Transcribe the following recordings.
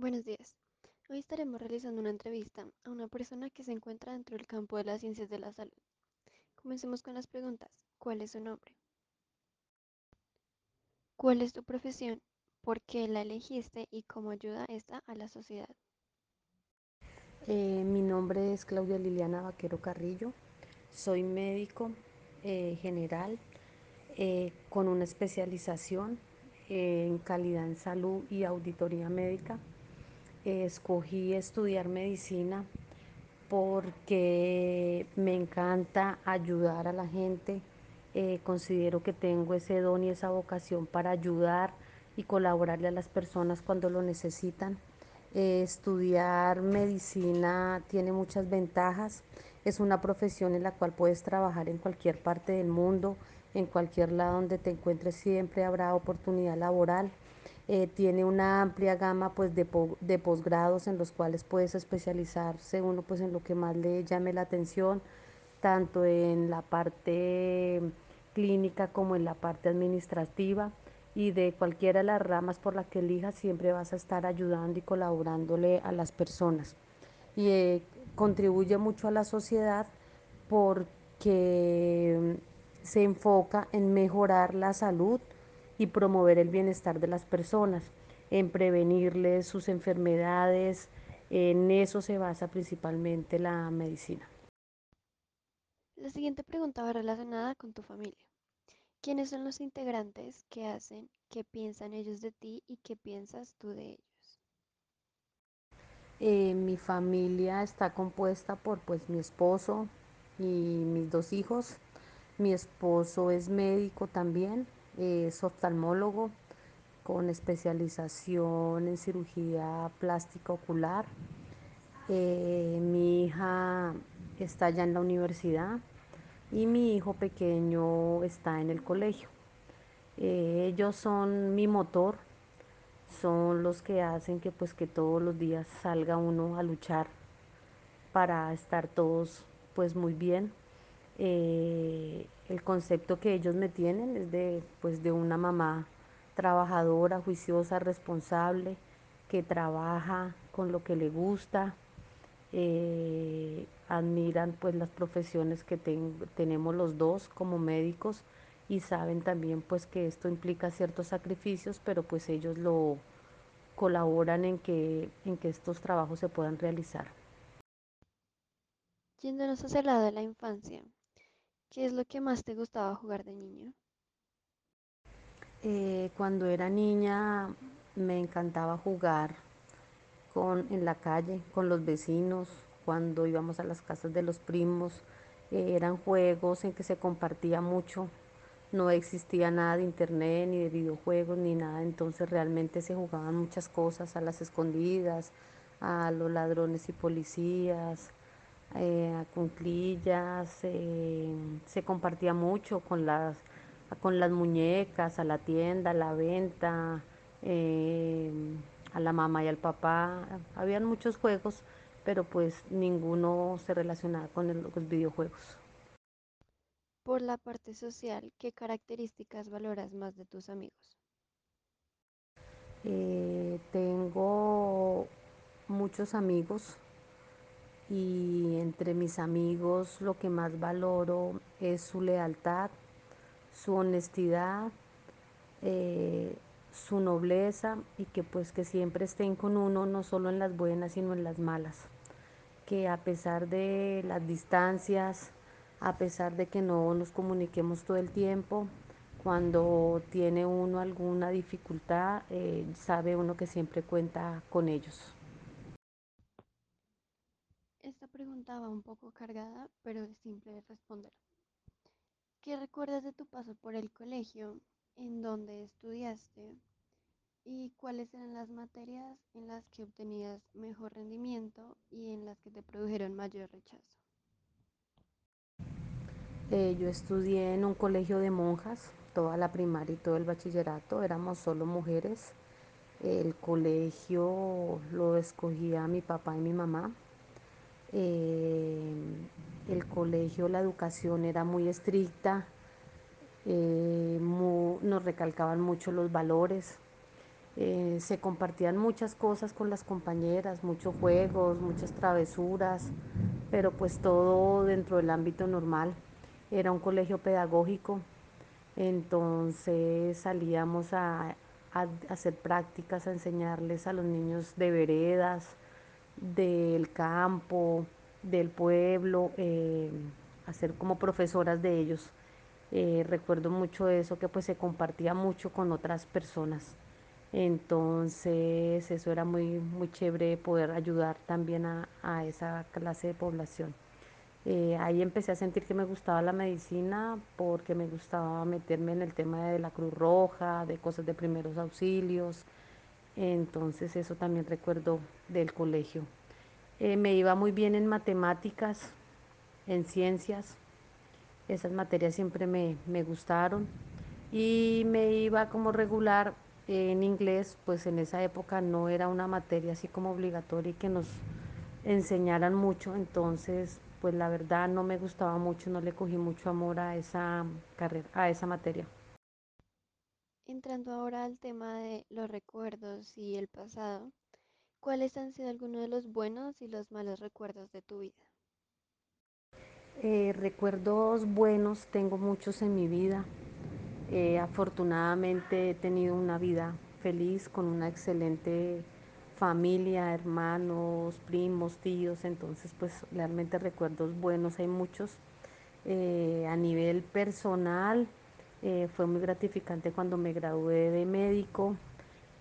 Buenos días. Hoy estaremos realizando una entrevista a una persona que se encuentra dentro del campo de las ciencias de la salud. Comencemos con las preguntas. ¿Cuál es su nombre? ¿Cuál es tu profesión? ¿Por qué la elegiste y cómo ayuda esta a la sociedad? Eh, mi nombre es Claudia Liliana Vaquero Carrillo. Soy médico eh, general eh, con una especialización en calidad en salud y auditoría médica. Escogí estudiar medicina porque me encanta ayudar a la gente. considero que tengo ese don y esa vocación para ayudar y colaborarle a las personas cuando lo necesitan. Eh, estudiar medicina tiene muchas ventajas. Es una profesión en la cual puedes trabajar en cualquier parte del mundo, en cualquier lado donde te encuentres siempre habrá oportunidad laboral. Eh, tiene una amplia gama pues, de, posgrados en los cuales puedes especializarse uno pues, en lo que más le llame la atención, tanto en la parte clínica como en la parte administrativa y de cualquiera de las ramas por la que elijas siempre vas a estar ayudando y colaborándole a las personas. Y eh, contribuye mucho a la sociedad porque se enfoca en mejorar la salud y promover el bienestar de las personas, en prevenirles sus enfermedades, en eso se basa principalmente la medicina. La siguiente pregunta va relacionada con tu familia. ¿Quiénes son los integrantes que hacen, qué piensan ellos de ti y qué piensas tú de ellos? Eh, mi familia está compuesta por pues mi esposo y mis dos hijos. Mi esposo es médico también, es oftalmólogo con especialización en cirugía plástica ocular. Eh, mi hija está ya en la universidad y mi hijo pequeño está en el colegio. Eh, ellos son mi motor, son los que hacen que pues que todos los días salga uno a luchar para estar todos pues muy bien. Eh, el concepto que ellos me tienen es de pues de una mamá trabajadora, juiciosa, responsable, que trabaja con lo que le gusta, eh, admiran pues las profesiones que tenemos los dos como médicos y saben también pues que esto implica ciertos sacrificios, pero pues ellos lo colaboran en que, en que estos trabajos se puedan realizar. Yéndonos hacia el lado de la infancia, ¿qué es lo que más te gustaba jugar de niño? Eh, cuando era niña me encantaba jugar con, en la calle con los vecinos, cuando íbamos a las casas de los primos, eh, eran juegos en que se compartía mucho, no existía nada de internet, ni de videojuegos, ni nada, entonces realmente se jugaban muchas cosas a las escondidas, a los ladrones y policías, eh, eh, se compartía mucho con las, con las muñecas, a la tienda, a la venta, a la mamá y al papá, habían muchos juegos pero pues ninguno se relacionaba con los videojuegos. Por la parte social, ¿qué características valoras más de tus amigos? Eh, tengo muchos amigos y entre mis amigos lo que más valoro es su lealtad, su honestidad, eh, su nobleza y que pues que siempre estén con uno no solo en las buenas sino en las malas que a pesar de las distancias, a pesar de que no nos comuniquemos todo el tiempo, cuando tiene uno alguna dificultad, eh, sabe uno que siempre cuenta con ellos. Esta pregunta va un poco cargada, pero es simple de responder. ¿Qué recuerdas de tu paso por el colegio? ¿En dónde estudiaste? ¿Y cuáles eran las materias en las que obtenías mejor rendimiento y en las que te produjeron mayor rechazo? Eh, yo estudié en un colegio de monjas, toda la primaria y todo el bachillerato, éramos solo mujeres. El colegio lo escogía mi papá y mi mamá. Eh, el colegio, la educación era muy estricta, eh, nos recalcaban mucho los valores, Eh, se compartían muchas cosas con las compañeras, muchos juegos, muchas travesuras, pero pues todo dentro del ámbito normal. Era un colegio pedagógico, entonces salíamos a, a hacer prácticas, a enseñarles a los niños de veredas, del campo, del pueblo, eh, a ser como profesoras de ellos. Eh, recuerdo mucho eso, que pues se compartía mucho con otras personas. Entonces eso era muy, muy chévere poder ayudar también a, esa clase de población. Eh, ahí empecé a sentir que me gustaba la medicina porque me gustaba meterme en el tema de la Cruz Roja, de cosas de primeros auxilios. Entonces eso también recuerdo del colegio. Eh, me iba muy bien en matemáticas, en ciencias. Esas materias siempre me, me gustaron. Y me iba como regular en inglés, pues en esa época no era una materia así como obligatoria y que nos enseñaran mucho, entonces pues la verdad no me gustaba mucho, no le cogí mucho amor a esa carrera, a esa materia. Entrando ahora al tema de los recuerdos y el pasado, ¿cuáles han sido algunos de los buenos y los malos recuerdos de tu vida? Eh, recuerdos buenos tengo muchos en mi vida. Eh, afortunadamente he tenido una vida feliz con una excelente familia, hermanos, primos, tíos, entonces pues realmente recuerdos buenos hay muchos. Eh, a nivel personal eh, fue muy gratificante cuando me gradué de médico.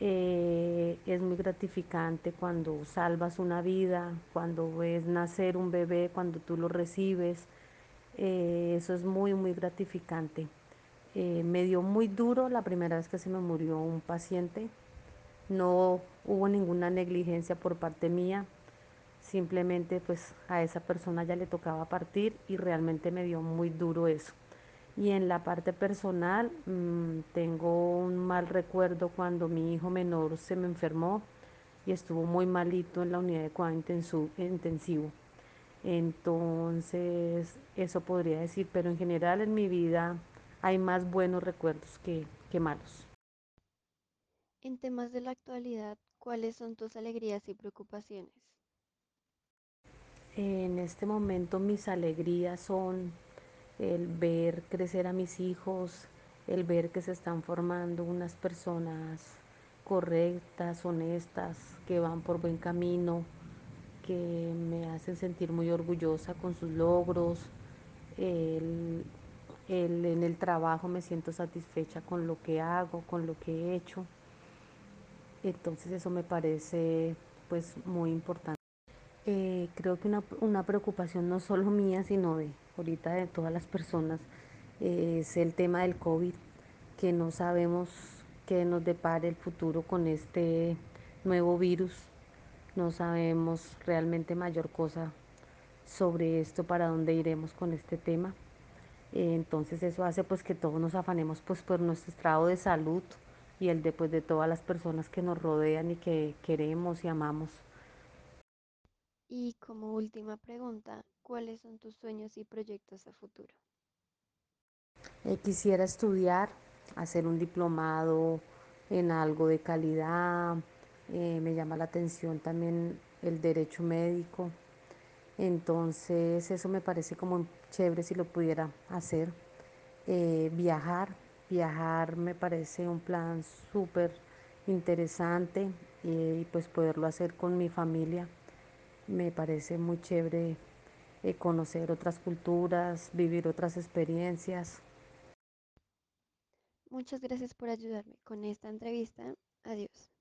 Eh, es muy gratificante cuando salvas una vida, cuando ves nacer un bebé, cuando tú lo recibes. Eh, eso es muy, muy gratificante. Eh, me dio muy duro la primera vez que se me murió un paciente. No hubo ninguna negligencia por parte mía. Simplemente pues a esa persona ya le tocaba partir y realmente me dio muy duro eso. Y en la parte personal, mmm, tengo un mal recuerdo cuando mi hijo menor se me enfermó y estuvo muy malito en la unidad de cuidado intensivo. Entonces, eso podría decir, pero en general en mi vida hay más buenos recuerdos que, que malos. En temas de la actualidad, ¿cuáles son tus alegrías y preocupaciones? En este momento mis alegrías son el ver crecer a mis hijos, el ver que se están formando unas personas correctas, honestas, que van por buen camino, que me hacen sentir muy orgullosa con sus logros. El, en el trabajo me siento satisfecha con lo que hago, con lo que he hecho. Entonces eso me parece pues muy importante. Eh, creo que una, una, preocupación no solo mía, sino de ahorita de todas las personas, eh, es el tema del COVID, que no sabemos qué nos depare el futuro con este nuevo virus, no sabemos realmente mayor cosa sobre esto, para dónde iremos con este tema. Eh, entonces eso hace pues que todos nos afanemos pues por nuestro estado de salud y el de pues de todas las personas que nos rodean y que queremos y amamos. Y como última pregunta, ¿cuáles son tus sueños y proyectos a futuro? Eh, quisiera estudiar, hacer un diplomado en algo de calidad. Eh, me llama la atención también el derecho médico. Entonces eso me parece como chévere si lo pudiera hacer. Eh, viajar, viajar me parece un plan súper interesante y pues poderlo hacer con mi familia. Me parece muy chévere eh, conocer otras culturas, vivir otras experiencias. Muchas gracias por ayudarme con esta entrevista. Adiós.